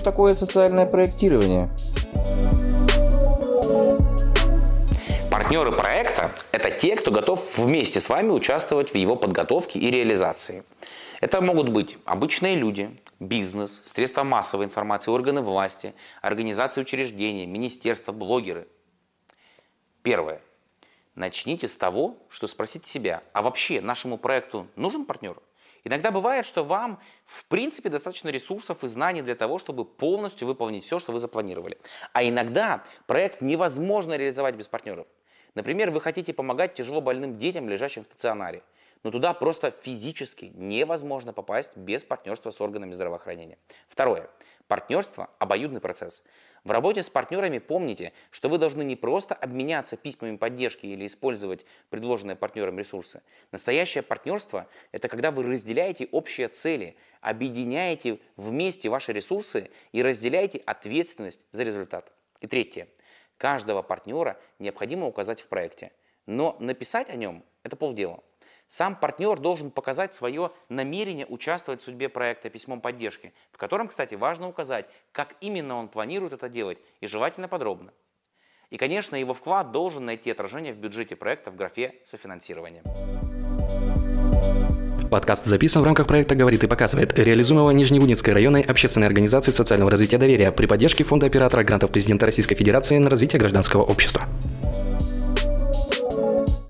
такое социальное проектирование? Партнеры проекта – это те, кто готов вместе с вами участвовать в его подготовке и реализации. Это могут быть обычные люди, бизнес, средства массовой информации, органы власти, организации учреждения, министерства, блогеры. Первое. Начните с того, что спросите себя, а вообще нашему проекту нужен партнер? Иногда бывает, что вам в принципе достаточно ресурсов и знаний для того, чтобы полностью выполнить все, что вы запланировали. А иногда проект невозможно реализовать без партнеров. Например, вы хотите помогать тяжело больным детям, лежащим в стационаре. Но туда просто физически невозможно попасть без партнерства с органами здравоохранения. Второе. Партнерство – обоюдный процесс. В работе с партнерами помните, что вы должны не просто обменяться письмами поддержки или использовать предложенные партнерам ресурсы. Настоящее партнерство – это когда вы разделяете общие цели, объединяете вместе ваши ресурсы и разделяете ответственность за результат. И третье. Каждого партнера необходимо указать в проекте. Но написать о нем – это полдела. Сам партнер должен показать свое намерение участвовать в судьбе проекта письмом поддержки, в котором, кстати, важно указать, как именно он планирует это делать, и желательно подробно. И, конечно, его вклад должен найти отражение в бюджете проекта в графе софинансирования. Подкаст записан в рамках проекта «Говорит и показывает», реализуемого Нижневудинской районной общественной организации социального развития доверия при поддержке Фонда оператора грантов президента Российской Федерации на развитие гражданского общества.